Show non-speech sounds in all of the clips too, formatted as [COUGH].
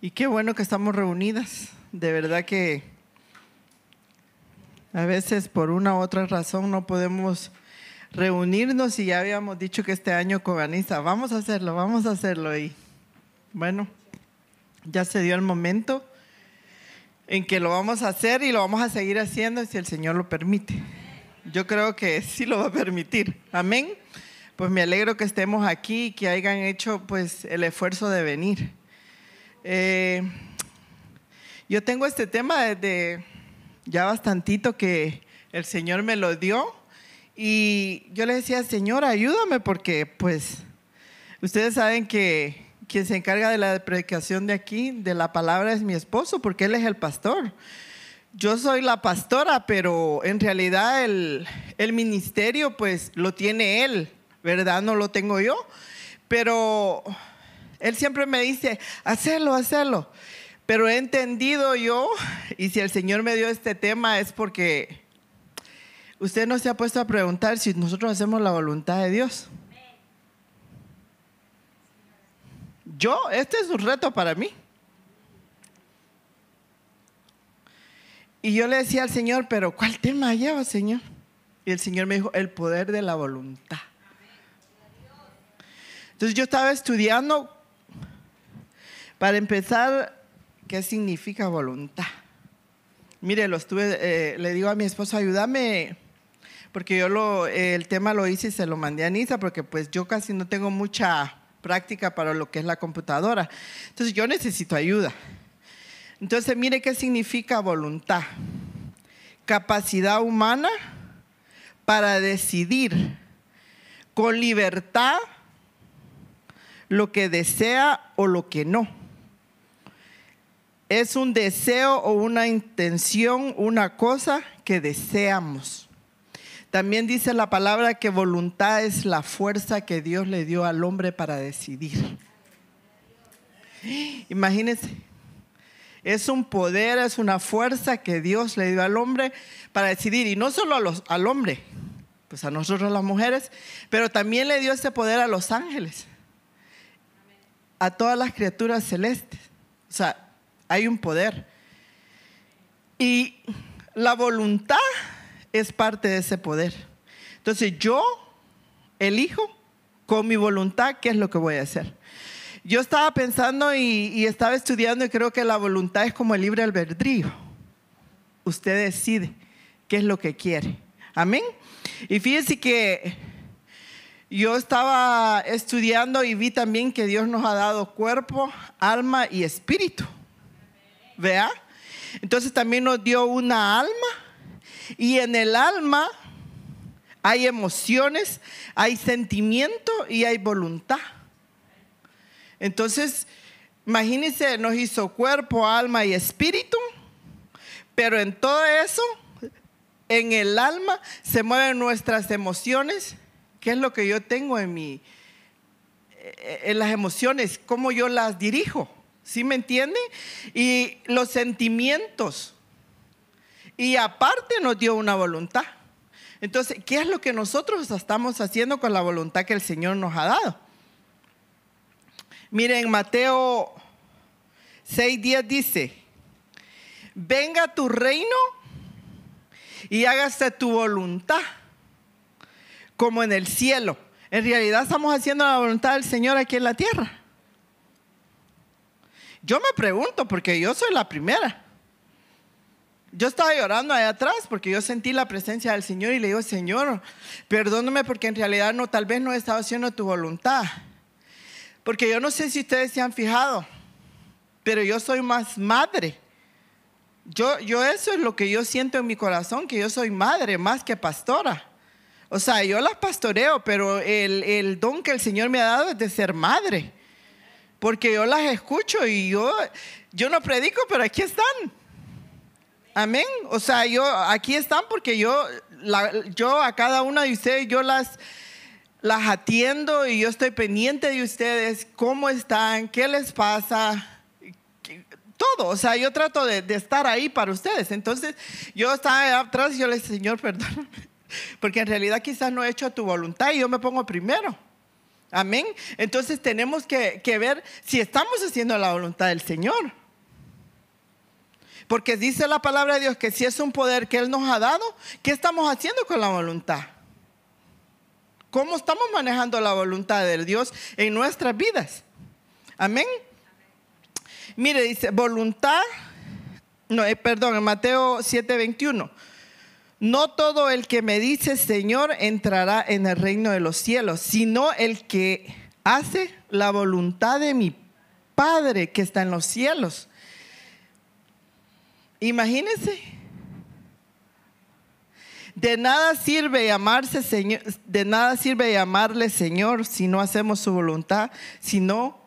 Y qué bueno que estamos reunidas. De verdad que a veces por una u otra razón no podemos reunirnos y ya habíamos dicho que este año con Anisa, vamos a hacerlo, vamos a hacerlo. Y bueno, ya se dio el momento en que lo vamos a hacer y lo vamos a seguir haciendo si el Señor lo permite. Yo creo que sí lo va a permitir. Amén. Pues me alegro que estemos aquí y que hayan hecho pues el esfuerzo de venir. Eh, yo tengo este tema desde ya bastantito que el Señor me lo dio y yo le decía, Señor, ayúdame porque pues ustedes saben que quien se encarga de la predicación de aquí, de la palabra, es mi esposo porque él es el pastor. Yo soy la pastora, pero en realidad el, el ministerio pues lo tiene él, ¿verdad? No lo tengo yo. Pero él siempre me dice, hacerlo, hacerlo. Pero he entendido yo, y si el Señor me dio este tema es porque usted no se ha puesto a preguntar si nosotros hacemos la voluntad de Dios. Yo, este es un reto para mí. Y yo le decía al Señor, pero ¿cuál tema lleva, Señor? Y el Señor me dijo, el poder de la voluntad. Entonces yo estaba estudiando para empezar, ¿qué significa voluntad? Mire, lo estuve, eh, le digo a mi esposo, ayúdame, porque yo lo, el tema lo hice y se lo mandé a Nisa, porque pues yo casi no tengo mucha práctica para lo que es la computadora. Entonces yo necesito ayuda. Entonces mire qué significa voluntad. Capacidad humana para decidir con libertad lo que desea o lo que no es un deseo o una intención, una cosa que deseamos. También dice la palabra que voluntad es la fuerza que Dios le dio al hombre para decidir. Imagínense, es un poder, es una fuerza que Dios le dio al hombre para decidir, y no solo a los, al hombre, pues a nosotros las mujeres, pero también le dio ese poder a los ángeles, a todas las criaturas celestes. O sea, hay un poder. Y la voluntad es parte de ese poder. Entonces yo elijo con mi voluntad qué es lo que voy a hacer. Yo estaba pensando y, estaba estudiando y creo que la voluntad es como el libre albedrío. Usted decide qué es lo que quiere. Amén. Y fíjese que yo estaba estudiando y vi también que Dios nos ha dado cuerpo, alma y espíritu. ¿Vea? Entonces también nos dio una alma y en el alma hay emociones, hay sentimiento y hay voluntad. Entonces, imagínense, nos hizo cuerpo, alma y espíritu, pero en todo eso, en el alma se mueven nuestras emociones, ¿qué es lo que yo tengo en mi en las emociones, cómo yo las dirijo. ¿Sí me entiende? Y los sentimientos. Y aparte nos dio una voluntad. Entonces, ¿qué es lo que nosotros estamos haciendo con la voluntad que el Señor nos ha dado? Miren, Mateo 6:10 dice, venga tu reino y hágase tu voluntad como en el cielo. En realidad estamos haciendo la voluntad del Señor aquí en la tierra. Yo me pregunto, porque yo soy la primera. Yo estaba llorando ahí atrás porque yo sentí la presencia del Señor y le digo, Señor, perdóname porque en realidad no, tal vez no he estado haciendo tu voluntad. Porque yo no sé si ustedes se han fijado, pero yo soy más madre. Yo, yo eso es lo que yo siento en mi corazón, que yo soy madre más que pastora. O sea, yo las pastoreo, pero el, el don que el Señor me ha dado es de ser madre porque yo las escucho y yo, yo no predico, pero aquí están. Amén. O sea, yo aquí están porque yo, yo a cada una de ustedes, yo las, las atiendo y yo estoy pendiente de ustedes, cómo están, qué les pasa, todo. O sea, yo trato de, de estar ahí para ustedes. Entonces, yo estaba atrás y yo le dije, Señor, [LAUGHS] perdón, porque en realidad quizás no he hecho tu voluntad y yo me pongo primero. Amén. Entonces tenemos que, que ver si estamos haciendo la voluntad del Señor. Porque dice la palabra de Dios que si es un poder que Él nos ha dado, ¿qué estamos haciendo con la voluntad? ¿Cómo estamos manejando la voluntad de Dios en nuestras vidas? Amén. Mire, dice, voluntad, no, eh, perdón, en Mateo 7:21. No todo el que me dice Señor entrará en el reino de los cielos, sino el que hace la voluntad de mi Padre que está en los cielos. Imagínense. De nada sirve llamarse Señor, de nada sirve llamarle Señor si no hacemos su voluntad, si no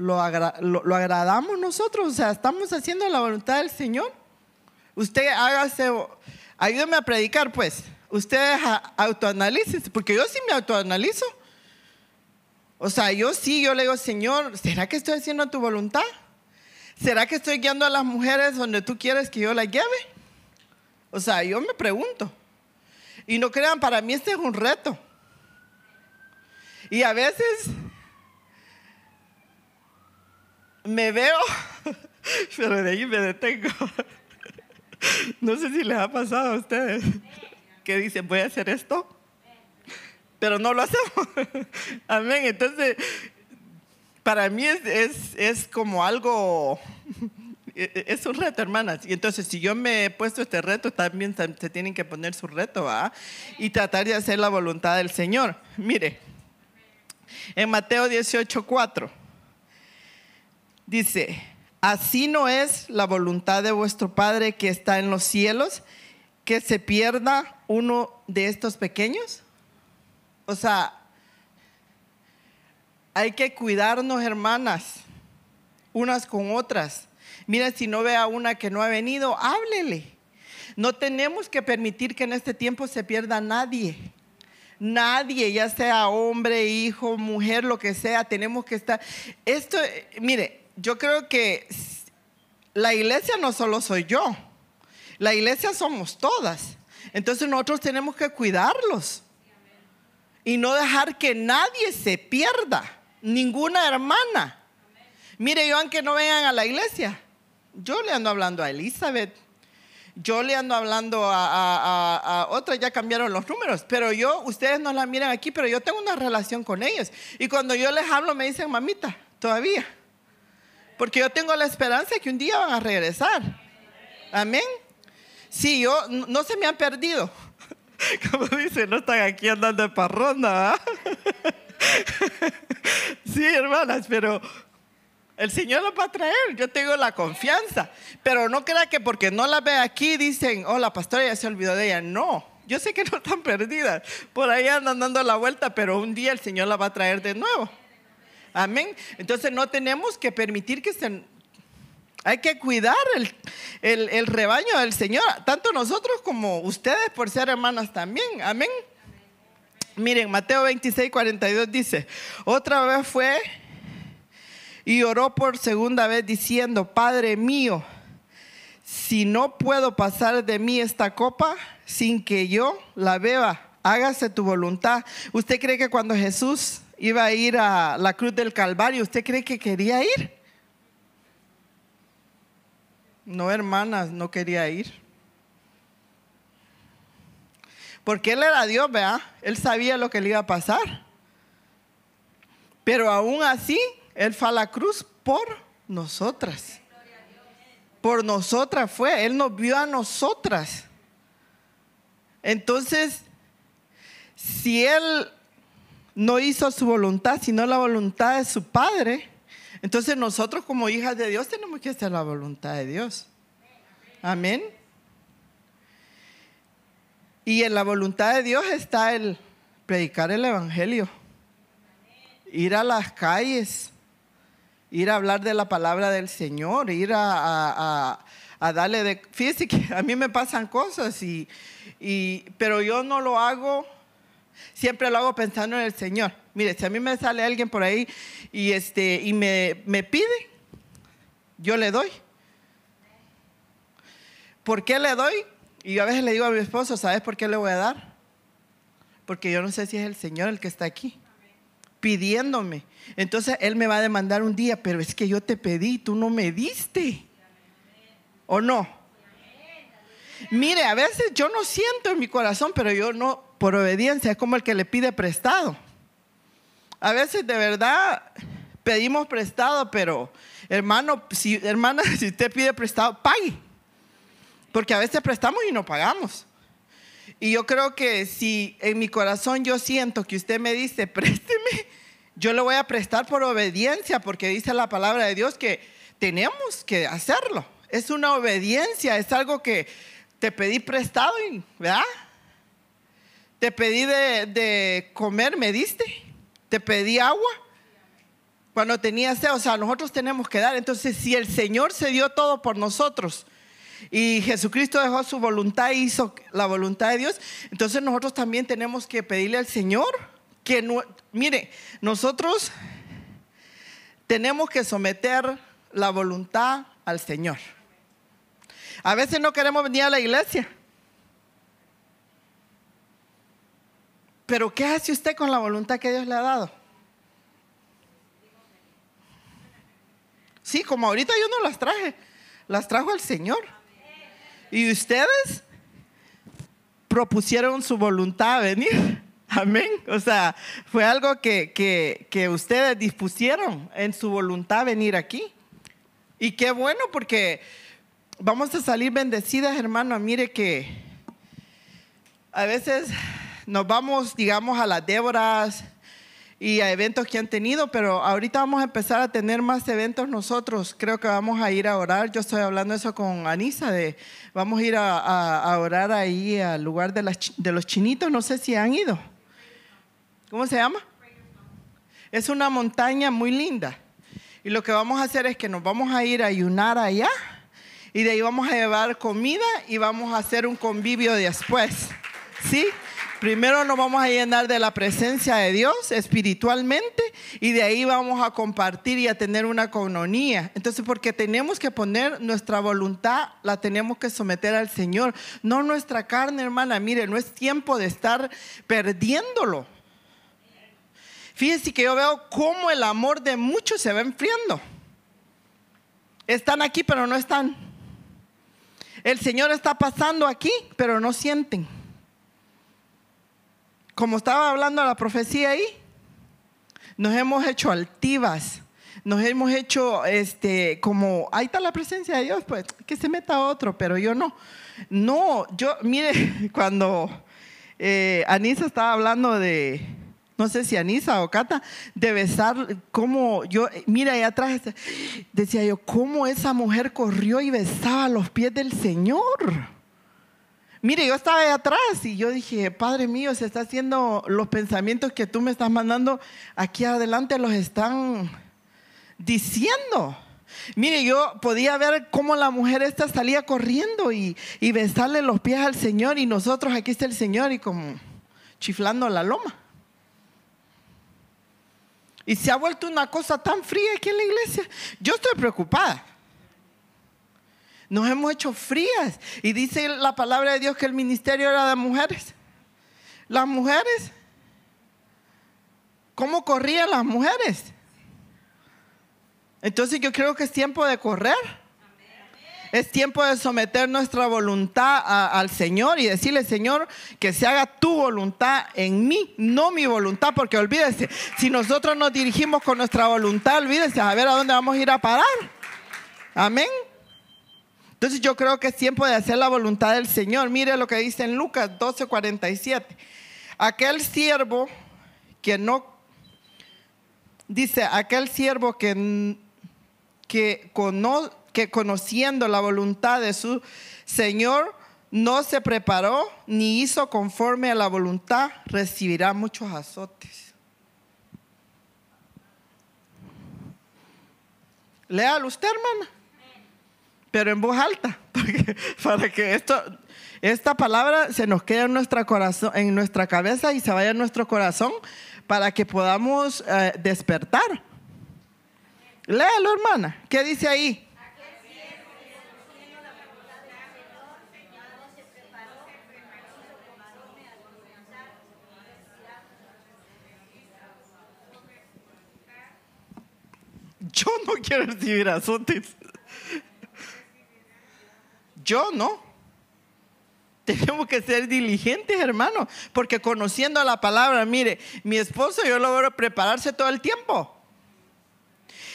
lo, agradamos nosotros, o sea, estamos haciendo la voluntad del Señor. Usted hágase, ayúdeme a predicar, pues. Usted autoanalícese, porque yo sí me autoanalizo. O sea, yo sí, yo le digo, Señor, ¿será que estoy haciendo tu voluntad? ¿Será que estoy guiando a las mujeres donde tú quieres que yo las lleve? O sea, yo me pregunto. Y no crean, para mí este es un reto. Y a veces me veo, [LAUGHS] pero de ahí me detengo. [LAUGHS] No sé si les ha pasado a ustedes que dicen, voy a hacer esto, pero no lo hacemos. [LAUGHS] Amén. Entonces, para mí es, es, como algo, e, e, es un reto, hermanas. Y entonces, si yo me he puesto este reto, también se tienen que poner su reto, ¿va? Y tratar de hacer la voluntad del Señor. Mire, en Mateo 18, 4, dice, así no es la voluntad de vuestro Padre que está en los cielos, que se pierda uno de estos pequeños. O sea, hay que cuidarnos, hermanas, unas con otras. Mira, si no ve a una que no ha venido, háblele. No tenemos que permitir que en este tiempo se pierda nadie. Nadie, ya sea hombre, hijo, mujer, lo que sea, tenemos que estar. Esto, mire, yo creo que la iglesia no solo soy yo, la iglesia somos todas. Entonces nosotros tenemos que cuidarlos y no dejar que nadie se pierda ninguna hermana. Mire, yo aunque no vengan a la iglesia, yo le ando hablando a Elizabeth, yo le ando hablando a, otras, ya cambiaron los números, pero yo, ustedes no la miran aquí, pero yo tengo una relación con ellos. Y cuando yo les hablo me dicen, mamita, todavía. Porque yo tengo la esperanza que un día van a regresar. Amén. Sí, yo, no se me han perdido. [LAUGHS] Como dice, no están aquí andando de parrona. [LAUGHS] sí, hermanas, pero el Señor las va a traer. Yo tengo la confianza. Pero no crea que porque no la ve aquí dicen, oh, la pastora ya se olvidó de ella. No, yo sé que no están perdidas. Por ahí andan dando la vuelta, pero un día el Señor la va a traer de nuevo. Amén. Entonces no tenemos que permitir que se... Hay que cuidar el, el rebaño del Señor, tanto nosotros como ustedes por ser hermanas también. Amén. Miren, Mateo 26, 42 dice, otra vez fue y oró por segunda vez diciendo, Padre mío, si no puedo pasar de mí esta copa sin que yo la beba, hágase tu voluntad. ¿Usted cree que cuando Jesús iba a ir a la cruz del Calvario, usted cree que quería ir? No, hermanas, no quería ir. Porque Él era Dios, ¿verdad? Él sabía lo que le iba a pasar. Pero aún así, Él fue a la cruz por nosotras. Por nosotras fue. Él nos vio a nosotras. Entonces, si Él no hizo su voluntad, sino la voluntad de su Padre, entonces nosotros como hijas de Dios tenemos que hacer la voluntad de Dios. Amén. Y en la voluntad de Dios está el predicar el Evangelio, ir a las calles, ir a hablar de la palabra del Señor, ir a, darle de... Fíjese que a mí me pasan cosas, y, pero yo no lo hago, siempre lo hago pensando en el Señor. Mire, si a mí me sale alguien por ahí y, este, y me, me pide, yo le doy. ¿Por qué le doy? Y yo a veces le digo a mi esposo, ¿sabes por qué le voy a dar? porque yo no sé si es el Señor el que está aquí pidiéndome. Entonces Él me va a demandar un día, pero es que yo te pedí, tú no me diste. ¿O no? Mire, a veces yo no siento en mi corazón, pero yo no, por obediencia, es como el que le pide prestado. A veces de verdad pedimos prestado, pero hermano, si, hermana, [LAUGHS] si usted pide prestado, pague. Porque a veces prestamos y no pagamos. Y yo creo que si en mi corazón yo siento que usted me dice, [LAUGHS] présteme, yo le voy a prestar por obediencia, porque dice la palabra de Dios que tenemos que hacerlo. Es una obediencia, es algo que te pedí prestado, ¿verdad? Te pedí de, comer, me diste. Te pedí agua cuando tenía sed. O sea, nosotros tenemos que dar. Entonces, si el Señor se dio todo por nosotros, y Jesucristo dejó su voluntad e hizo la voluntad de Dios. Entonces nosotros también tenemos que pedirle al Señor que, no, mire, nosotros tenemos que someter la voluntad al Señor. A veces no queremos venir a la iglesia. Pero ¿qué hace usted con la voluntad que Dios le ha dado? Sí, como ahorita yo no las traje, las trajo el Señor. Y ustedes propusieron su voluntad a venir. [LAUGHS] Amén. O sea, fue algo que, que, ustedes dispusieron en su voluntad venir aquí. Y qué bueno porque vamos a salir bendecidas, hermano. Mire que a veces nos vamos, digamos, a las Déboras, y a eventos que han tenido, pero ahorita vamos a empezar a tener más eventos nosotros. Creo que vamos a ir a orar. Yo estoy hablando eso con Anisa, de vamos a ir a, orar ahí al lugar de, de los chinitos. No sé si han ido. ¿Cómo se llama? Es una montaña muy linda. Y lo que vamos a hacer es que nos vamos a ir a ayunar allá y de ahí vamos a llevar comida y vamos a hacer un convivio después. ¿Sí? Primero nos vamos a llenar de la presencia de Dios espiritualmente y de ahí vamos a compartir y a tener una comunonía. Entonces, porque tenemos que poner nuestra voluntad, la tenemos que someter al Señor, no nuestra carne, hermana. Mire, no es tiempo de estar perdiéndolo. Fíjense que yo veo cómo el amor de muchos se va enfriando. Están aquí, pero no están. El Señor está pasando aquí, pero no sienten como estaba hablando la profecía ahí, nos hemos hecho altivas, nos hemos hecho este como ahí está la presencia de Dios, pues que se meta otro, pero yo no. No, yo, mire, [LAUGHS] cuando eh, Anisa estaba hablando de, no sé si Anisa o Cata, de besar, como yo, mira ahí atrás, decía yo, cómo esa mujer corrió y besaba los pies del Señor. Mire, yo estaba ahí atrás y yo dije, Padre mío, se está haciendo los pensamientos que tú me estás mandando aquí adelante, los están diciendo. Mire, yo podía ver cómo la mujer esta salía corriendo y, y besarle los pies al Señor y nosotros aquí está el Señor y como chiflando la loma. Y se ha vuelto una cosa tan fría aquí en la iglesia. Yo estoy preocupada. Nos hemos hecho frías. Y dice la palabra de Dios que el ministerio era de mujeres. Las mujeres, ¿cómo corrían las mujeres? Entonces yo creo que es tiempo de correr. Es tiempo de someter nuestra voluntad al Señor y decirle, Señor, que se haga tu voluntad en mí, no mi voluntad, porque olvídese, si nosotros nos dirigimos con nuestra voluntad, olvídese, a ver a dónde vamos a ir a parar. Amén. Entonces yo creo que es tiempo de hacer la voluntad del Señor. Mire lo que dice en Lucas 12:47. Aquel siervo que no, dice, aquel siervo que, que, que conociendo la voluntad de su Señor, no se preparó ni hizo conforme a la voluntad, recibirá muchos azotes. Léalo usted, hermana pero en voz alta, [LAUGHS] para que esto, esta palabra se nos quede en, nuestra corazón, en nuestra cabeza y se vaya en nuestro corazón para que podamos eh, despertar. Léalo, hermana. ¿Qué dice ahí? Yo no quiero recibir azotes. Yo no. [LAUGHS] Tenemos que ser diligentes, hermano, porque conociendo la palabra, mire, mi esposo yo logro prepararse todo el tiempo.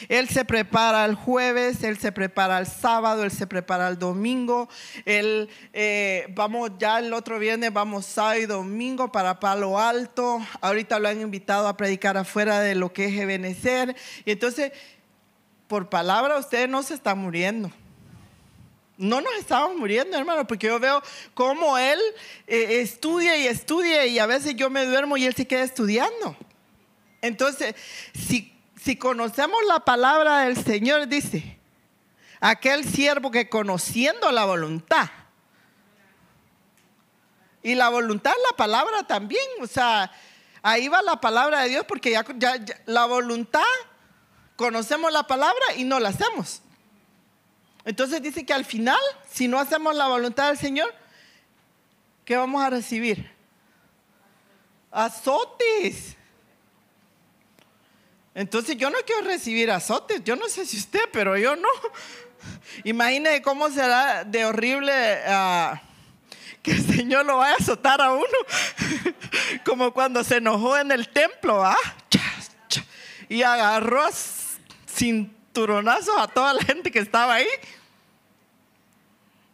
Él se prepara el jueves, él se prepara el sábado, él se prepara el domingo. Él, eh, vamos ya el otro viernes, vamos sábado y domingo para Palo Alto. Ahorita lo han invitado a predicar afuera de lo que es Ebenecer. Y entonces, por palabra, usted no se está muriendo. No nos estamos muriendo, hermano, porque yo veo cómo él eh, estudia y estudia y a veces yo me duermo y él se queda estudiando. Entonces, si si conocemos la palabra del Señor, dice, aquel siervo que conociendo la voluntad, y la voluntad es la palabra también, o sea, ahí va la palabra de Dios porque ya, la voluntad, conocemos la palabra y no la hacemos. Entonces dice que al final, si no hacemos la voluntad del Señor, ¿qué vamos a recibir? Azotes. Entonces yo no quiero recibir azotes. Yo no sé si usted, pero yo no. Imagine cómo será de horrible ah, que el Señor lo vaya a azotar a uno. Como cuando se enojó en el templo, ¿ah? Y agarró cinturonazos a toda la gente que estaba ahí.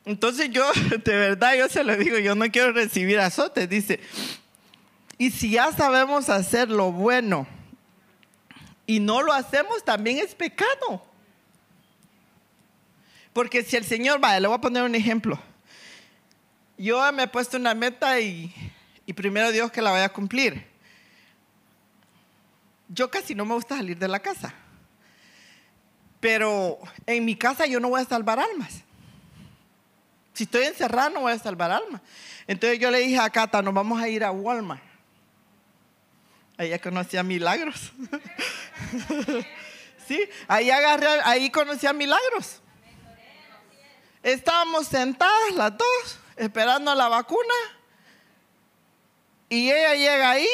Entonces yo, [LAUGHS] de verdad, yo se lo digo, yo no quiero recibir azotes. Dice, y si ya sabemos hacer lo bueno, y no lo hacemos, también es pecado. Porque si el Señor, vaya, le voy a poner un ejemplo. Yo me he puesto una meta y, y primero Dios que la vaya a cumplir. Yo casi no me gusta salir de la casa. Pero en mi casa yo no voy a salvar almas. Si estoy encerrado no voy a salvar almas. Entonces yo le dije a Cata, nos vamos a ir a Walmart. Ella conocía milagros. [LAUGHS] sí, ahí agarré, ahí conocía milagros. Estábamos sentadas las dos, esperando la vacuna. Y ella llega ahí.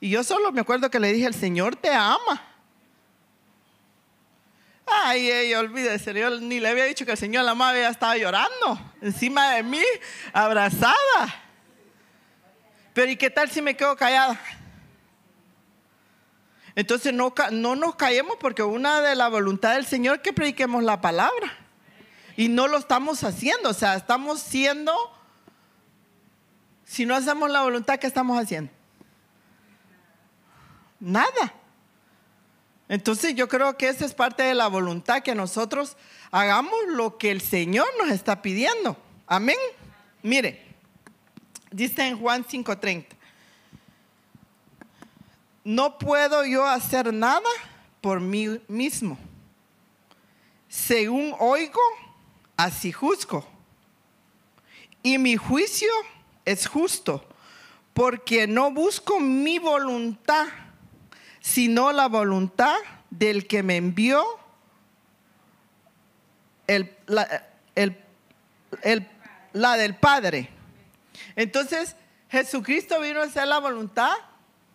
Y yo solo me acuerdo que le dije, el Señor te ama. Ay, ella, olvídese, yo ni le había dicho que el Señor la amaba, ella estaba llorando encima de mí, abrazada. Pero ¿y qué tal si me quedo callada? Entonces no, no nos caemos porque una de la voluntad del Señor es que prediquemos la palabra. Y no lo estamos haciendo, o sea, estamos siendo, si no hacemos la voluntad, ¿qué estamos haciendo? Nada. Entonces yo creo que esa es parte de la voluntad, que nosotros hagamos lo que el Señor nos está pidiendo. Amén. Mire, dice en Juan 5:30 no puedo yo hacer nada por mí mismo. Según oigo, así juzgo. Y mi juicio es justo, porque no busco mi voluntad, sino la voluntad del que me envió, la, la del Padre. Entonces, Jesucristo vino a hacer la voluntad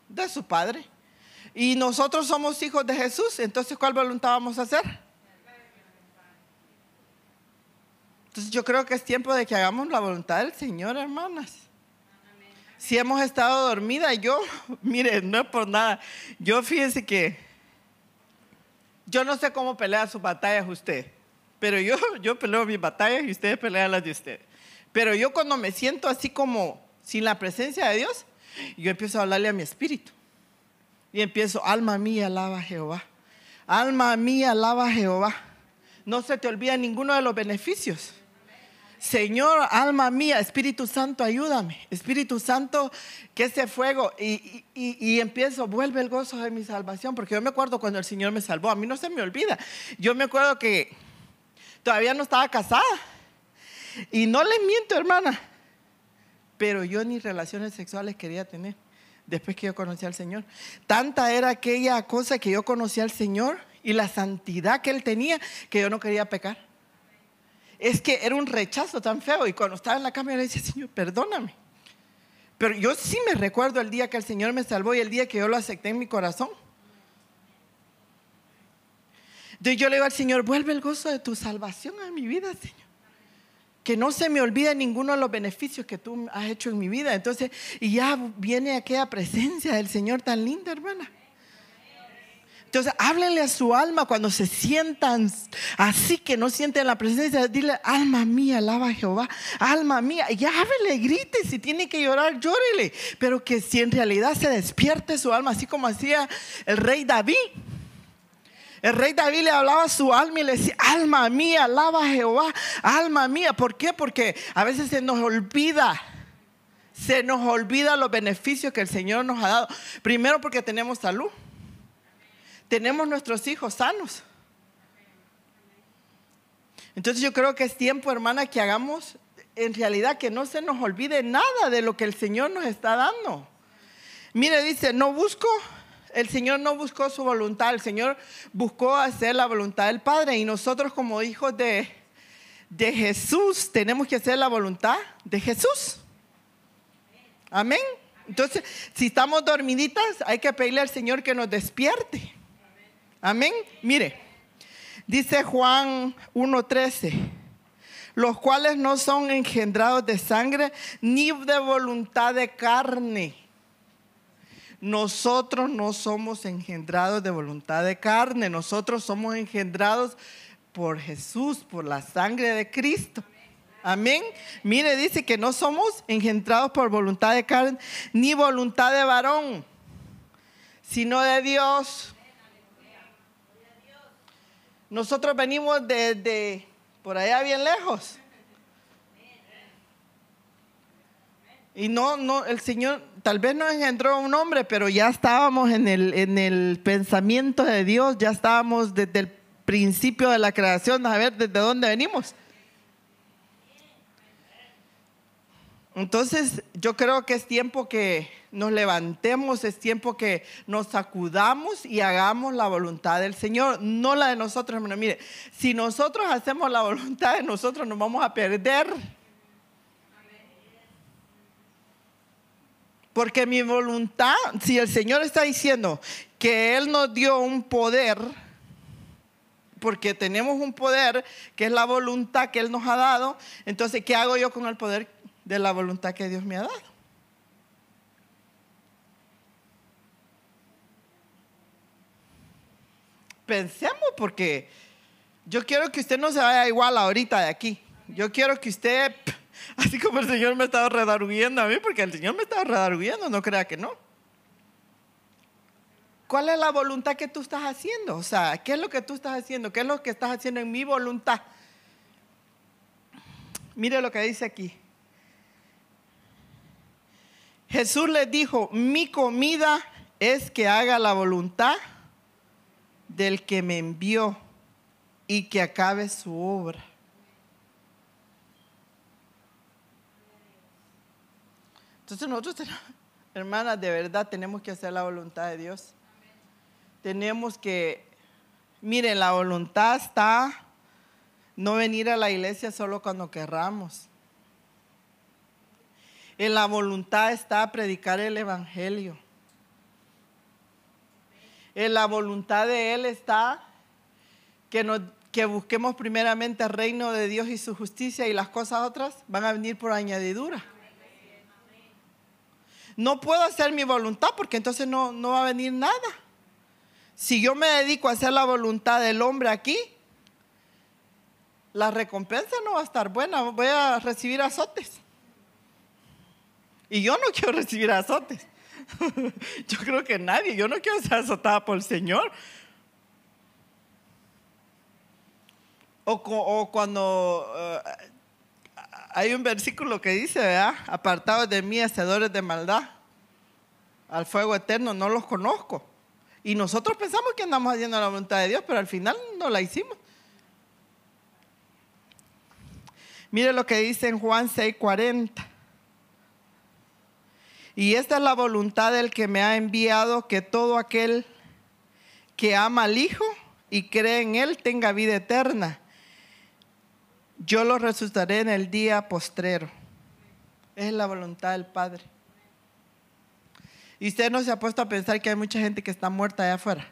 de su Padre. Y nosotros somos hijos de Jesús, entonces ¿cuál voluntad vamos a hacer? Entonces yo creo que es tiempo de que hagamos la voluntad del Señor, hermanas. Si hemos estado dormida, yo, [LAUGHS] mire, no es por nada, yo fíjese que yo no sé cómo pelea sus batallas usted, pero yo, [LAUGHS] yo peleo mis batallas y ustedes pelean las de usted. Pero yo cuando me siento así como sin la presencia de Dios, yo empiezo a hablarle a mi espíritu. Y empiezo, alma mía, alaba a Jehová. Alma mía, alaba a Jehová. No se te olvida ninguno de los beneficios. Señor, alma mía, Espíritu Santo, ayúdame. Espíritu Santo, que ese fuego. Y, y, empiezo, vuelve el gozo de mi salvación. Porque yo me acuerdo cuando el Señor me salvó. A mí no se me olvida. Yo me acuerdo que todavía no estaba casada. Y no le miento, hermana pero yo ni relaciones sexuales quería tener después que yo conocí al Señor. Tanta era aquella cosa que yo conocí al Señor y la santidad que Él tenía que yo no quería pecar. Es que era un rechazo tan feo y cuando estaba en la cama yo le decía, Señor, perdóname. Pero yo sí me recuerdo el día que el Señor me salvó y el día que yo lo acepté en mi corazón. Entonces yo le digo al Señor, vuelve el gozo de tu salvación a mi vida, Señor. Que no se me olvide ninguno de los beneficios que tú has hecho en mi vida. Entonces, y ya viene aquella presencia del Señor tan linda, hermana. Entonces, háblenle a su alma cuando se sientan así que no sienten la presencia. Dile, alma mía, alaba a Jehová. Alma mía, y háblele, grite. Si tiene que llorar, llórele. Pero que si en realidad se despierte su alma, así como hacía el rey David. El rey David le hablaba a su alma y le decía, alma mía, alaba a Jehová. Alma mía. ¿Por qué? Porque a veces se nos olvida. Se nos olvida los beneficios que el Señor nos ha dado. Primero porque tenemos salud tenemos nuestros hijos sanos. Entonces yo creo que es tiempo, hermana, que hagamos en realidad que no se nos olvide nada de lo que el Señor nos está dando. Mire, dice, no busco, el Señor no buscó su voluntad, el Señor buscó hacer la voluntad del Padre y nosotros como hijos de, de Jesús tenemos que hacer la voluntad de Jesús. Amén. Entonces, si estamos dormiditas, hay que pedirle al Señor que nos despierte. Amén. Mire, dice Juan 1.13, los cuales no son engendrados de sangre ni de voluntad de carne. Nosotros no somos engendrados de voluntad de carne, nosotros somos engendrados por Jesús, por la sangre de Cristo. Amén. Mire, dice que no somos engendrados por voluntad de carne ni voluntad de varón, sino de Dios. Nosotros venimos desde por allá bien lejos. Y no, no, el Señor tal vez no engendró un hombre, pero ya estábamos en el, en el pensamiento de Dios, ya estábamos desde el principio de la creación, a ver desde dónde venimos. Entonces, yo creo que es tiempo que nos levantemos, es tiempo que nos sacudamos y hagamos la voluntad del Señor, no la de nosotros, hermano. Mire, si nosotros hacemos la voluntad de nosotros, nos vamos a perder. Porque mi voluntad, si el Señor está diciendo que Él nos dio un poder, porque tenemos un poder que es la voluntad que Él nos ha dado, entonces, ¿qué hago yo con el poder de la voluntad que Dios me ha dado. Pensemos porque yo quiero que usted no se vaya igual ahorita de aquí. Yo quiero que usted, [LAUGHS] así como el Señor me estaba redarguyendo a mí, porque el Señor me estaba redarguyendo, no crea que no. ¿Cuál es la voluntad que tú estás haciendo? O sea, ¿qué es lo que tú estás haciendo? ¿Qué es lo que estás haciendo en mi voluntad? Mire lo que dice aquí. Jesús les dijo, mi comida es que haga la voluntad del que me envió y que acabe su obra. Entonces nosotros, [LAUGHS] hermanas, de verdad tenemos que hacer la voluntad de Dios. Tenemos que, miren, la voluntad está no venir a la iglesia solo cuando querramos. En la voluntad está predicar el Evangelio. En la voluntad de Él está que, que busquemos primeramente el reino de Dios y su justicia y las cosas otras van a venir por añadidura. No puedo hacer mi voluntad porque entonces no, no va a venir nada. Si yo me dedico a hacer la voluntad del hombre aquí, la recompensa no va a estar buena, voy a recibir azotes. Y yo no [LAUGHS] quiero recibir azotes. [LAUGHS] yo creo que nadie, yo no quiero ser azotada por el Señor. O, cuando eh, hay un versículo que dice, ¿verdad? Apartados de mí, hacedores de maldad, al fuego eterno, no los conozco. Y nosotros pensamos que andamos haciendo la voluntad de Dios, pero al final no la hicimos. Mire lo que dice en Juan 6:40. Y esta es la voluntad del que me ha enviado, que todo aquel que ama al Hijo y cree en Él tenga vida eterna. Yo lo resucitaré en el día postrero. Es la voluntad del Padre. Y usted no se ha puesto a pensar que hay mucha gente que está muerta allá afuera.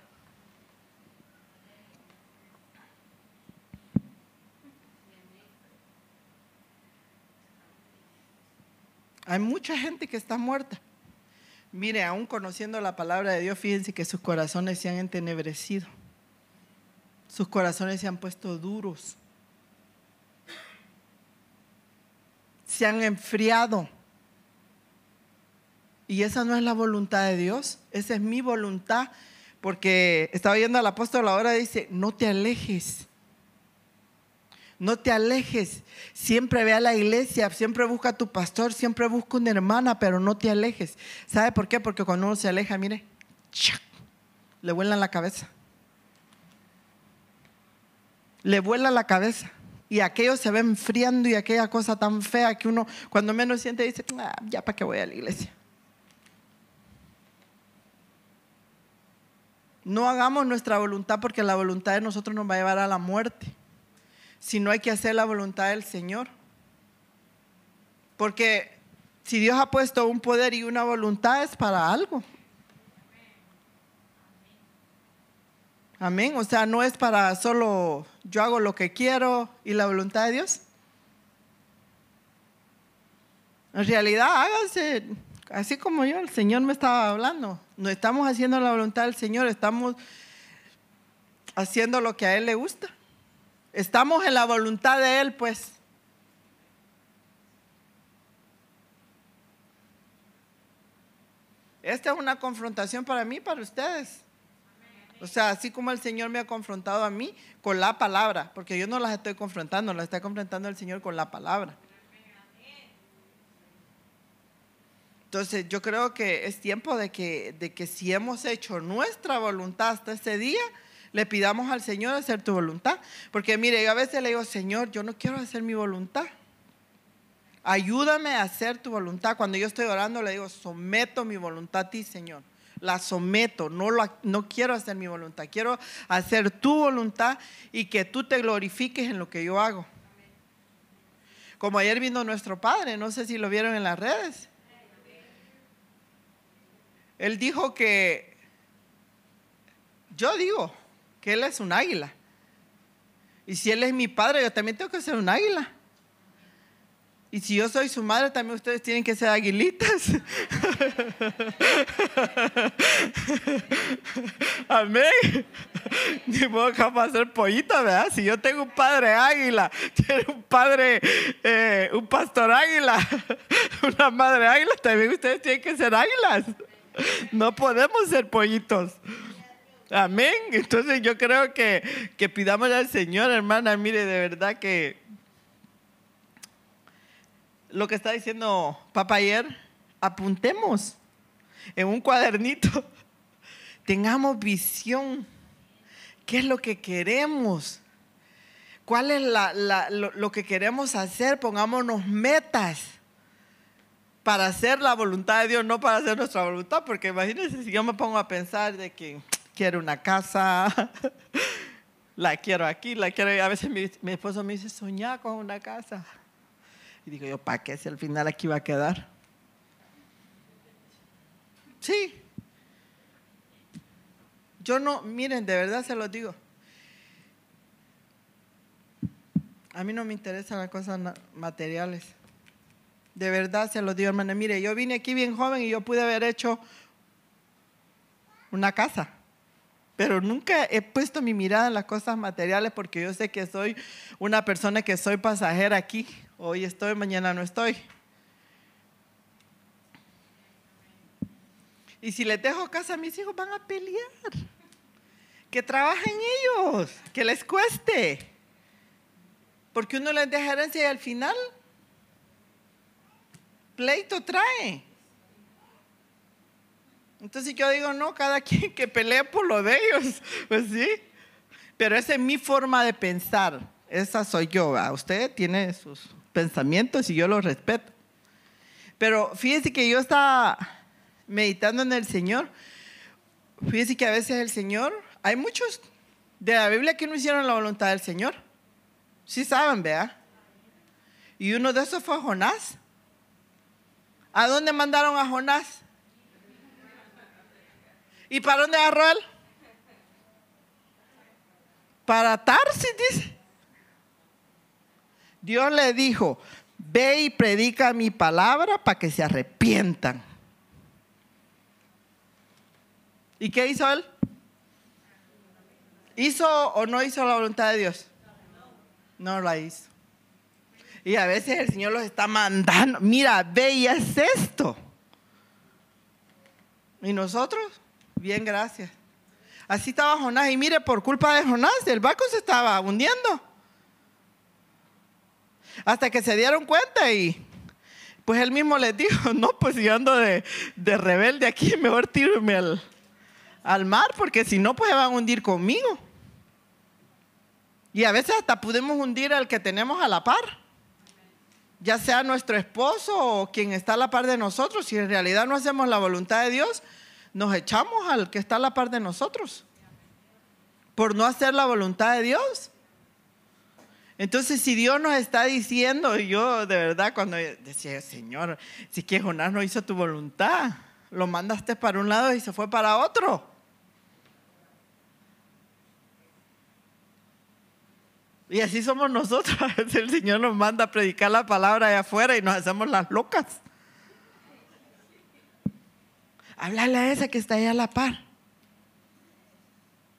Hay mucha gente que está muerta. Mire, aún conociendo la palabra de Dios, fíjense que sus corazones se han entenebrecido. Sus corazones se han puesto duros. Se han enfriado. Y esa no es la voluntad de Dios, esa es mi voluntad. Porque estaba oyendo al apóstol ahora, dice, no te alejes. No te alejes. Siempre ve a la iglesia, siempre busca a tu pastor, siempre busca una hermana, pero no te alejes. ¿Sabe por qué? Porque cuando uno se aleja, mire, le vuela la cabeza. Le vuela la cabeza. Y aquello se va enfriando y aquella cosa tan fea que uno cuando menos siente dice, ah, ya para qué voy a la iglesia. No hagamos nuestra voluntad porque la voluntad de nosotros nos va a llevar a la muerte. Si no hay que hacer la voluntad del Señor. Porque si Dios ha puesto un poder y una voluntad es para algo. Amén. O sea, no es para solo yo hago lo que quiero y la voluntad de Dios. En realidad, háganse así como yo, el Señor me estaba hablando. No estamos haciendo la voluntad del Señor, estamos haciendo lo que a Él le gusta. Estamos en la voluntad de Él, pues. Esta es una confrontación para mí, para ustedes. O sea, así como el Señor me ha confrontado a mí con la palabra, porque yo no las estoy confrontando, las está confrontando el Señor con la palabra. Entonces yo creo que es tiempo de que, de que si hemos hecho nuestra voluntad hasta ese día, le pidamos al Señor hacer tu voluntad. Porque mire, yo a veces le digo, Señor, yo no quiero hacer mi voluntad. Ayúdame a hacer tu voluntad. Cuando yo estoy orando, le digo, someto mi voluntad a ti, Señor la someto, no, no quiero hacer mi voluntad, quiero hacer tu voluntad y que tú te glorifiques en lo que yo hago. Como ayer vino nuestro padre, no sé si lo vieron en las redes. Él dijo que, yo digo que él es un águila. Y si él es mi padre, yo también tengo que ser un águila. Y si yo soy su madre, también ustedes tienen que ser aguilitas. [LAUGHS] Amén. Ni modo capaz ser pollita, ¿verdad? Si yo tengo un padre águila, tiene un padre, eh, un pastor águila, [LAUGHS] una madre águila, también ustedes tienen que ser águilas. No podemos ser pollitos. Amén. Entonces yo creo que, que pidamos al Señor, hermana, mire, de verdad que lo que está diciendo papá ayer, apuntemos en un cuadernito, [LAUGHS] tengamos visión, qué es lo que queremos, cuál es lo, que queremos hacer, pongámonos metas para hacer la voluntad de Dios, no para hacer nuestra voluntad, porque imagínense si yo me pongo a pensar de que quiero una casa, [LAUGHS] la quiero aquí, la quiero, a veces mi, esposo me dice, soñar con una casa. Y digo yo, ¿para qué si al final aquí va a quedar? Sí. Yo no, miren, de verdad se lo digo. A mí no me interesan las cosas materiales. De verdad se lo digo, hermana. Mire, yo vine aquí bien joven y yo pude haber hecho una casa. Pero nunca he puesto mi mirada en las cosas materiales porque yo sé que soy una persona que soy pasajera aquí. Hoy estoy, mañana no estoy. Y si les dejo casa a mis hijos, van a pelear. Que trabajen ellos, que les cueste. Porque uno les deja herencia y al final pleito trae. Entonces yo digo, no, cada [LAUGHS] quien que pelee por lo de ellos, [LAUGHS] pues sí. Pero esa es mi forma de pensar. Esa soy yo. Usted tiene sus pensamientos y yo los respeto. Pero fíjese que yo estaba meditando en el Señor. Fíjese que a veces el Señor, hay muchos de la Biblia que no hicieron la voluntad del Señor. Sí saben, vea. Y uno de esos fue Jonás. ¿A dónde mandaron a Jonás? ¿Y para dónde agarró él? Para Tarsis, dice. Dios le dijo, ve y predica mi palabra para que se arrepientan. ¿Y qué hizo él? ¿Hizo o no hizo la voluntad de Dios? No la hizo. Y a veces el Señor los está mandando, mira, ve y haz esto. ¿Y nosotros? Bien, gracias. Así estaba Jonás. Y mire, por culpa de Jonás, el barco se estaba hundiendo. Hasta que se dieron cuenta y pues él mismo les dijo, [LAUGHS] no, pues yo ando de, rebelde aquí, mejor tírame al, al mar, porque si no, pues se van a hundir conmigo. Y a veces hasta podemos hundir al que tenemos a la par, ya sea nuestro esposo o quien está a la par de nosotros. Si en realidad no hacemos la voluntad de Dios, nos echamos al que está a la par de nosotros por no hacer la voluntad de Dios. Entonces, si Dios nos está diciendo, yo de verdad cuando decía, Señor, si que Jonás no hizo tu voluntad, lo mandaste para un lado y se fue para otro. Y así somos nosotros. [LAUGHS] El Señor nos manda a predicar la palabra de afuera y nos hacemos las locas. Háblale a esa que está ahí a la par.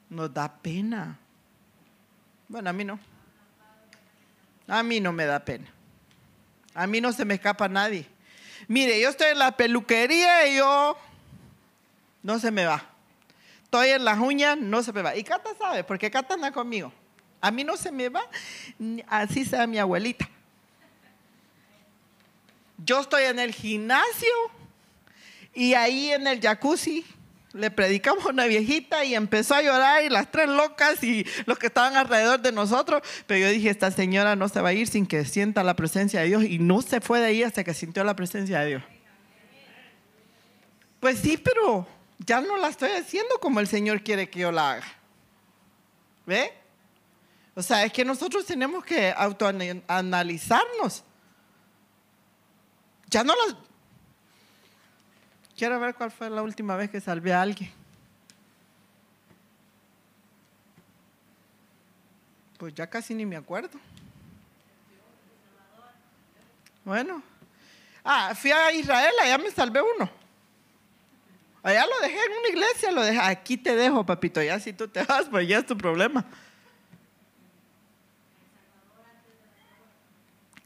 Nos da pena. Bueno, a mí no. A mí no me da pena. A mí no se me escapa nadie. Mire, yo estoy en la peluquería y yo no se me va. Estoy en las uñas, no se me va. Y Cata sabe, porque Cata anda conmigo. A mí no se me va, así sea mi abuelita. Yo estoy en el gimnasio y ahí en el jacuzzi le predicamos a una viejita y empezó a llorar y las tres locas y los que estaban alrededor de nosotros. Pero yo dije, esta señora no se va a ir sin que sienta la presencia de Dios y no se fue de ahí hasta que sintió la presencia de Dios. Pues sí, pero ya no la estoy haciendo como el Señor quiere que yo la haga. ¿Ve? O sea, es que nosotros tenemos que autoanalizarnos. Ya no las Quiero ver cuál fue la última vez que salvé a alguien. Pues ya casi ni me acuerdo. Bueno. Ah, fui a Israel, allá me salvé uno. Allá lo dejé en una iglesia, lo dejé. Aquí te dejo, papito. Ya si tú te vas, pues ya es tu problema.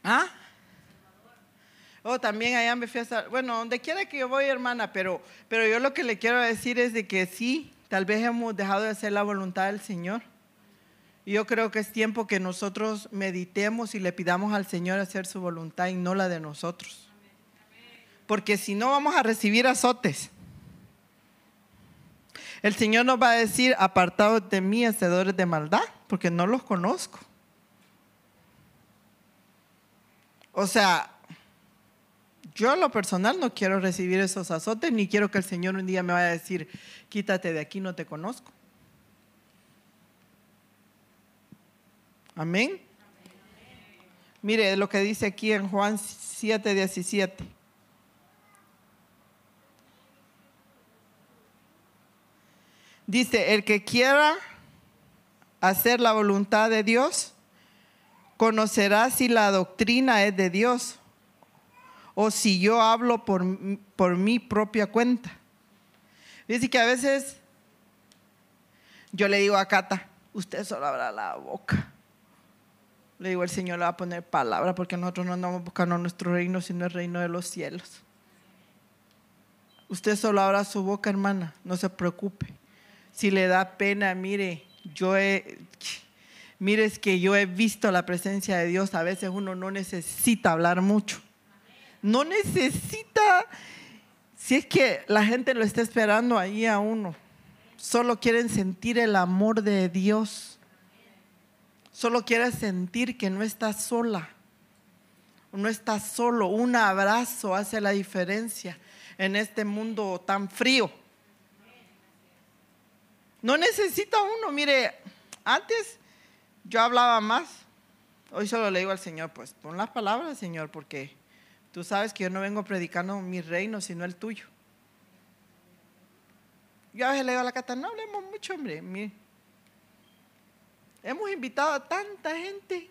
¿Ah? Oh, también allá me fui a... Bueno, donde quiera que yo voy, hermana, pero, pero yo lo que le quiero decir es de que sí, tal vez hemos dejado de hacer la voluntad del Señor. Y yo creo que es tiempo que nosotros meditemos y le pidamos al Señor hacer su voluntad y no la de nosotros. Porque si no vamos a recibir azotes. El Señor nos va a decir, apartados de mí, hacedores de maldad, porque no los conozco. O sea, yo en lo personal no quiero recibir esos azotes, ni quiero que el Señor un día me vaya a decir, quítate de aquí, no te conozco. Amén. Mire lo que dice aquí en Juan 7, 17. Dice, el que quiera hacer la voluntad de Dios, conocerá si la doctrina es de Dios o si yo hablo por, por mi propia cuenta. Dice que a veces yo le digo a Cata, usted solo abra la boca. Le digo, el Señor le va a poner palabra porque nosotros no andamos buscando nuestro reino, sino el reino de los cielos. Usted solo abra su boca, hermana, no se preocupe. Si le da pena, mire, yo he, mire, es que yo he visto la presencia de Dios. A veces uno no necesita hablar mucho. No necesita, si es que la gente lo está esperando ahí a uno, solo quieren sentir el amor de Dios. Solo quieren sentir que no está sola, no está solo. Un abrazo hace la diferencia en este mundo tan frío. No necesita uno, mire, antes yo hablaba más, hoy solo le digo al Señor, pues pon las palabras, Señor, porque Tú sabes que yo no vengo predicando mi reino, sino el tuyo. Yo a veces le digo a la cata, no hablemos mucho, hombre. Hemos invitado a tanta gente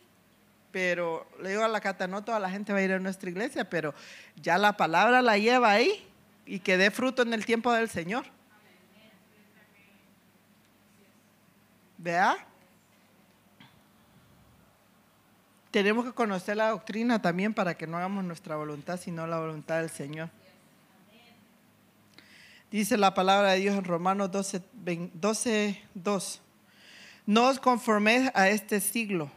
pero le digo a la Cata, no toda la gente va a ir a nuestra iglesia, pero ya la palabra la lleva ahí y que dé fruto en el tiempo del Señor. ¿Vea? Tenemos que conocer la doctrina también para que no hagamos nuestra voluntad, sino la voluntad del Señor. Dice la palabra de Dios en Romanos 12, 12 2. No os conforméis a este siglo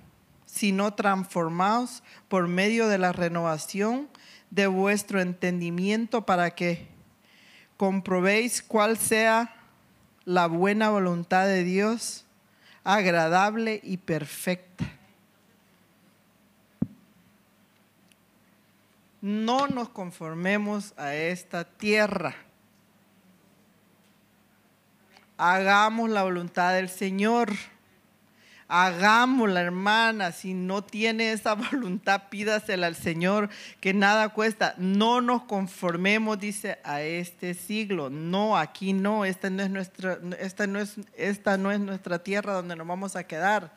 sino transformaos por medio de la renovación de vuestro entendimiento para que comprobéis cuál sea la buena voluntad de Dios, agradable y perfecta. No nos conformemos a esta tierra. Hagamos la voluntad del Señor hagámosla, hermana. Si no tiene esa [LAUGHS] voluntad, pídasela al Señor, que nada cuesta. No nos conformemos, dice, a este siglo. No, aquí no. Esta no es nuestra, esta no es, esta no es nuestra tierra donde nos vamos a quedar.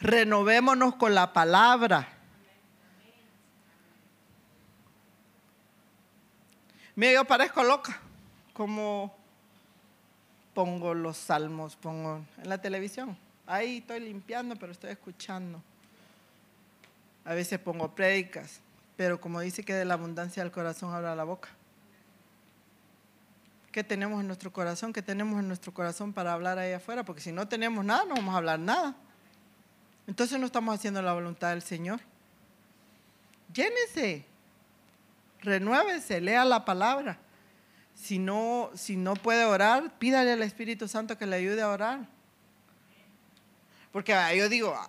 Renovémonos con la palabra. Mira, yo parezco loca, como pongo los salmos, pongo en la televisión. Ahí estoy limpiando, pero estoy escuchando. A veces pongo prédicas, pero como dice que de la abundancia del corazón habla la boca. ¿Qué tenemos en nuestro corazón? ¿Qué tenemos en nuestro corazón para hablar ahí afuera? Porque si no tenemos nada, no vamos a hablar nada. Entonces no estamos haciendo la voluntad del Señor. Llénese, renuévese, lea la palabra. Si no, si no puede orar, pídale al Espíritu Santo que le ayude a orar. Porque ah, yo digo, ah,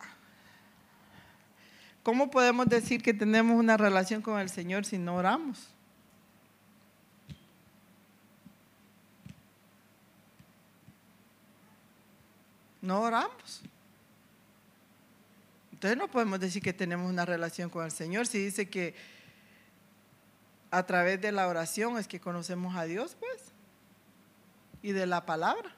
¿cómo podemos decir que tenemos una relación con el Señor si no oramos? No oramos. Entonces no podemos decir que tenemos una relación con el Señor si dice que a través de la oración es que conocemos a Dios, pues, y de la palabra.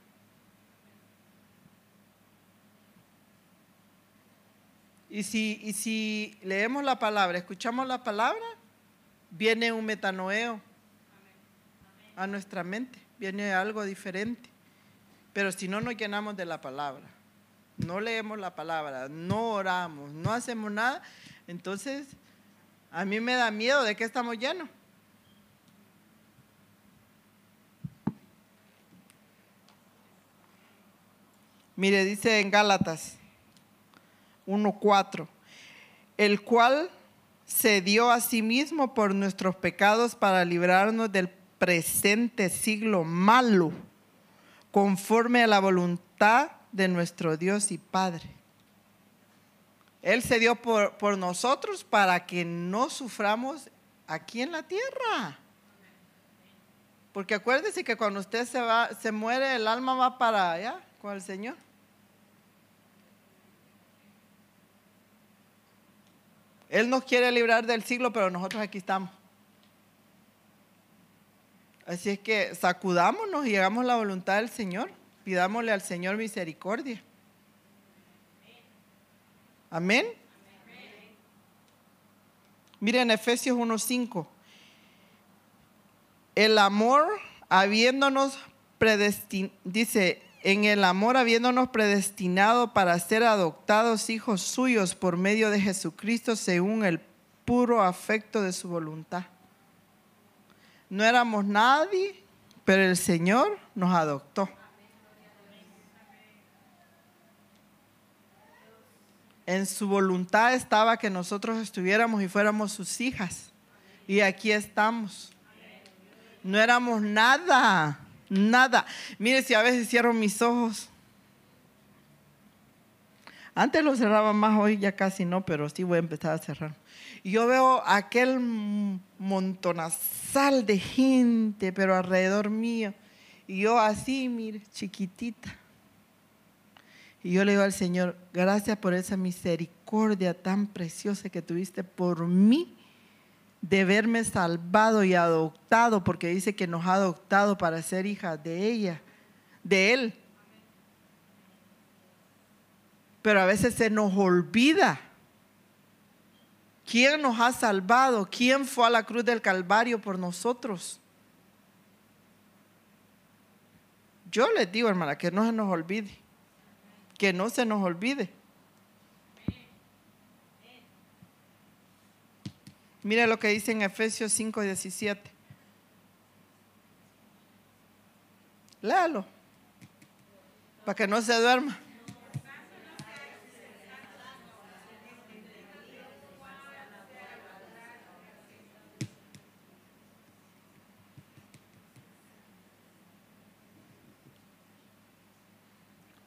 Y si, y si leemos la palabra, escuchamos la palabra, viene un metanoeo a nuestra mente, viene algo diferente. Pero si no nos llenamos de la palabra, no leemos la palabra, no oramos, no hacemos nada, entonces a mí me da miedo de que estamos llenos. Mire, dice en Gálatas 1.4, el cual se dio a sí mismo por nuestros pecados para librarnos del presente siglo malo, conforme a la voluntad de nuestro Dios y Padre. Él se dio por, por nosotros para que no suframos aquí en la tierra. Porque acuérdese que cuando usted se va, se muere, el alma va para allá con el Señor. Él nos quiere librar del siglo, pero nosotros aquí estamos. Así es que sacudámonos y hagamos la voluntad del Señor. Pidámosle al Señor misericordia. Amén. Miren Efesios 1.5. El amor habiéndonos predestinado, dice, en el amor habiéndonos predestinado para ser adoptados hijos suyos por medio de Jesucristo según el puro afecto de su voluntad. No éramos nadie, pero el Señor nos adoptó. En su voluntad estaba que nosotros estuviéramos y fuéramos sus hijas. Y aquí estamos. No éramos nada nada. Mire si a veces cierro mis ojos. Antes lo cerraba más, hoy ya casi no, pero sí voy a empezar a cerrar. Yo veo aquel montonazal de gente, pero alrededor mío. Y yo así, mire, chiquitita. Y yo le digo al Señor, gracias por esa misericordia tan preciosa que tuviste por mí de verme salvado y adoptado, porque dice que nos ha adoptado para ser hija de ella, de Él. Pero a veces se nos olvida quién nos ha salvado, quién fue a la cruz del Calvario por nosotros. Yo les digo, hermana, que no se nos olvide, que no se nos olvide. Mire lo que dice en Efesios 5, 17. Léalo, para que no se duerma.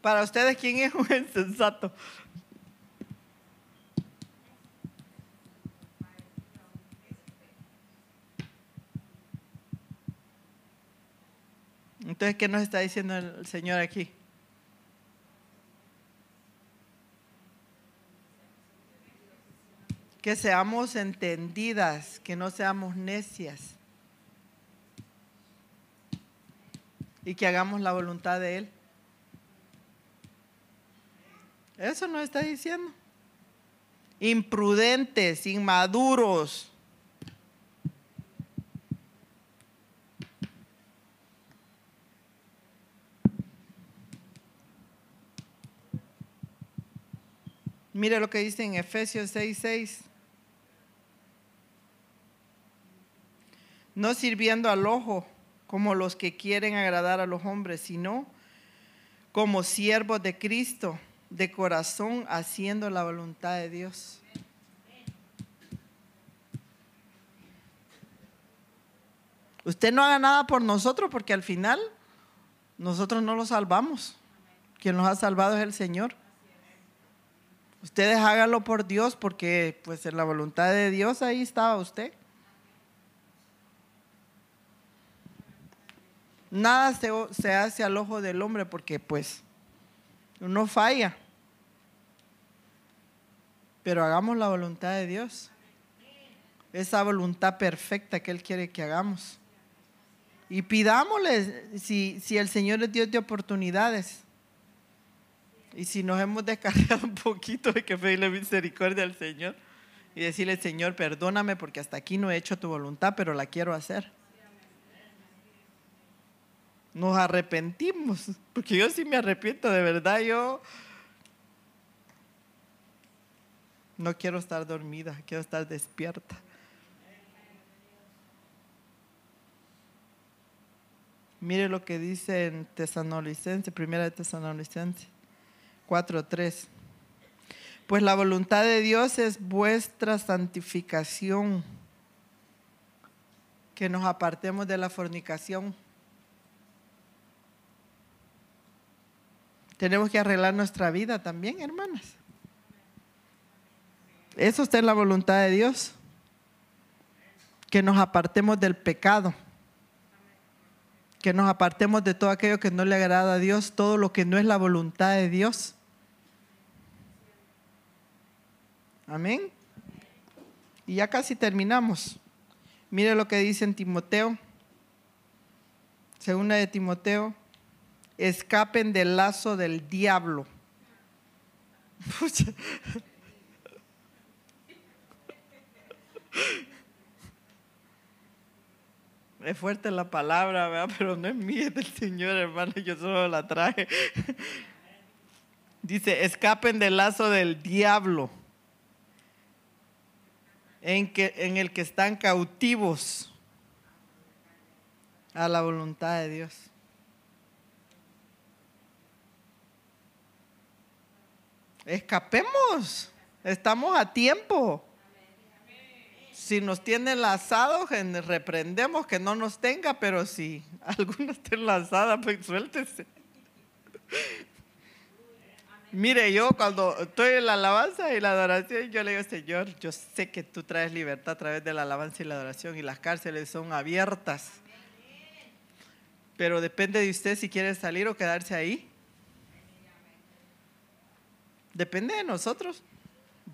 Para ustedes, ¿quién es un [LAUGHS] insensato? Entonces, ¿qué nos está diciendo el Señor aquí? Que seamos entendidas, que no seamos necias y que hagamos la voluntad de Él. Eso nos está diciendo. Imprudentes, inmaduros. Mire lo que dice en Efesios 6:6. 6. No sirviendo al ojo como los que quieren agradar a los hombres, sino como siervos de Cristo, de corazón, haciendo la voluntad de Dios. Usted no haga nada por nosotros porque al final nosotros no lo salvamos. Quien nos ha salvado es el Señor. Ustedes háganlo por Dios porque pues en la voluntad de Dios ahí estaba usted. Nada se, se hace al ojo del hombre porque pues uno falla. Pero hagamos la voluntad de Dios. Esa voluntad perfecta que Él quiere que hagamos. Y pidámosle si, si el Señor es Dios de oportunidades. Y si nos hemos descargado [LAUGHS] un poquito, hay que pedirle misericordia al Señor y decirle, Señor, perdóname porque hasta aquí no he hecho tu voluntad, pero la quiero hacer. Nos arrepentimos, porque yo sí me arrepiento, de verdad, yo no quiero estar dormida, quiero estar despierta. Mire lo que dice en Tesanolicense, primera de Tesanolicense. 4.3. Pues la voluntad de Dios es vuestra santificación, que nos apartemos de la fornicación. Tenemos que arreglar nuestra vida también, hermanas. Eso está en la voluntad de Dios. Que nos apartemos del pecado. Que nos apartemos de todo aquello que no le agrada a Dios, todo lo que no es la voluntad de Dios. Amén. Y ya casi terminamos. Mire lo que dice en Timoteo. Segunda de Timoteo. Escapen del lazo del diablo. [LAUGHS] Es fuerte la palabra, [LAUGHS] pero no es mía, del Señor, hermano. Yo solo la traje. [LAUGHS] Dice, escapen del lazo del diablo en, que, en el que están cautivos a la voluntad de Dios. Escapemos, estamos a tiempo. Si nos tiene lazados, reprendemos que no nos tenga, pero si [LAUGHS] alguno está enlazada, pues suéltese. Mire, yo cuando estoy en la alabanza y la adoración, yo le digo, Señor, yo sé que tú traes libertad a través de la alabanza y la adoración y las cárceles son abiertas. Pero depende de usted si quiere salir o quedarse ahí. Depende de nosotros.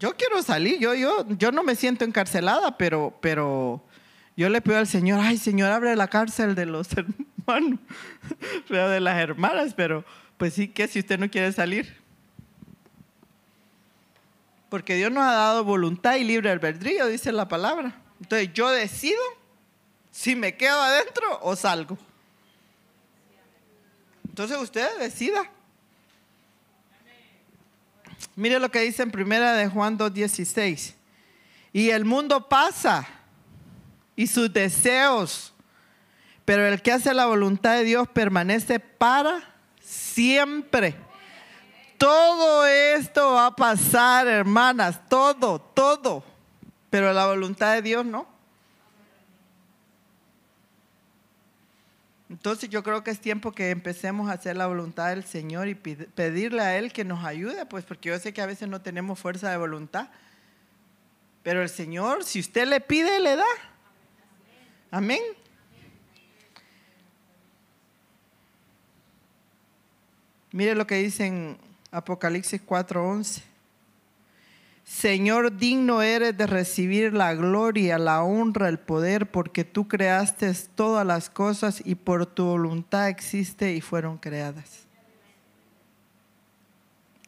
Yo quiero salir, yo, yo, yo no me siento encarcelada, pero, pero yo le pido al Señor, ay Señor, abre la cárcel de los [LAUGHS] hermanos, de las hermanas, pero pues sí que si usted no quiere salir. Porque Dios nos ha dado voluntad y libre albedrío, dice la palabra. Entonces yo decido si me quedo adentro o salgo. Entonces usted decida. Mire lo que dice en primera de Juan 2.16. Y el mundo pasa y sus deseos, pero el que hace la voluntad de Dios permanece para siempre. Todo esto va a pasar, hermanas, todo, todo, pero la voluntad de Dios no. Entonces yo creo que es tiempo que empecemos a hacer la voluntad del Señor y pedirle a Él que nos ayude, pues porque yo sé que a veces no tenemos fuerza de voluntad. Pero el Señor, si usted le pide, le da. Amén. Mire lo que dice en Apocalipsis 4:11. Señor, digno eres de recibir la gloria, la honra, el poder, porque tú creaste todas las cosas y por tu voluntad existe y fueron creadas.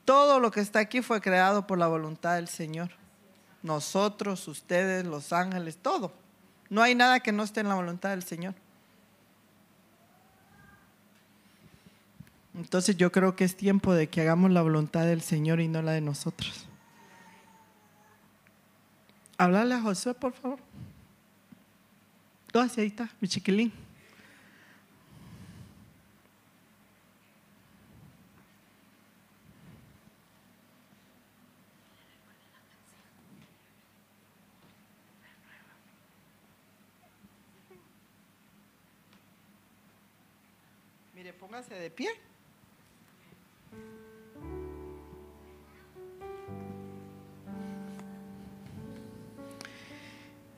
Todo lo que está aquí fue creado por la voluntad del Señor. Nosotros, ustedes, los ángeles, todo. No hay nada que no esté en la voluntad del Señor. Entonces yo creo que es tiempo de que hagamos la voluntad del Señor y no la de nosotros. Hablarle a Josué, por favor. Todo ahí está, mi chiquilín. Mire, póngase de pie.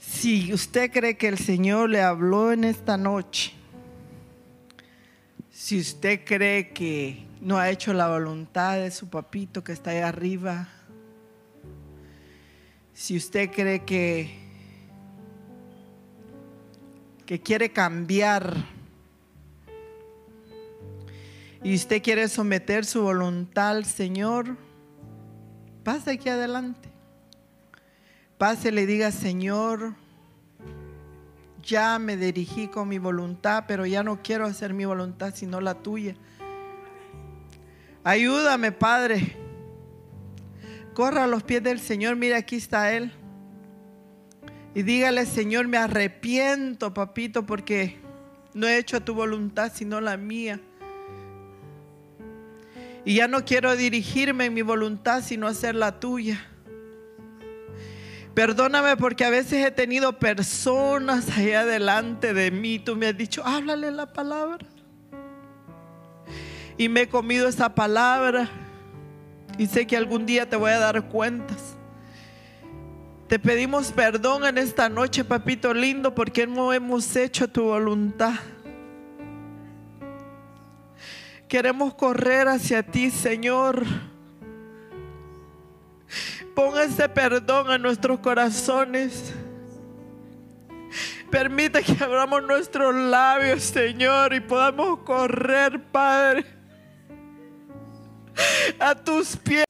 Si usted cree que el Señor le habló en esta noche, si usted cree que no ha hecho la voluntad de su papito que está ahí arriba, si usted cree que, que quiere cambiar y usted quiere someter su voluntad al Señor, pase aquí adelante. Pase le diga, Señor, ya me dirigí con mi voluntad, pero ya no quiero hacer mi voluntad sino la tuya. Ayúdame, Padre. Corra a los pies del Señor, mira, aquí está Él. Y dígale, Señor, me arrepiento, papito, porque no he hecho tu voluntad sino la mía. Y ya no quiero dirigirme en mi voluntad sino hacer la tuya. Perdóname porque a veces he tenido personas allá delante de mí. Tú me has dicho, háblale la palabra. Y me he comido esa palabra. Y sé que algún día te voy a dar cuentas. Te pedimos perdón en esta noche, papito lindo, porque no hemos hecho tu voluntad. Queremos correr hacia ti, Señor. Ponga ese perdón a nuestros corazones. Permite que abramos nuestros labios, Señor, y podamos correr, Padre, a tus pies.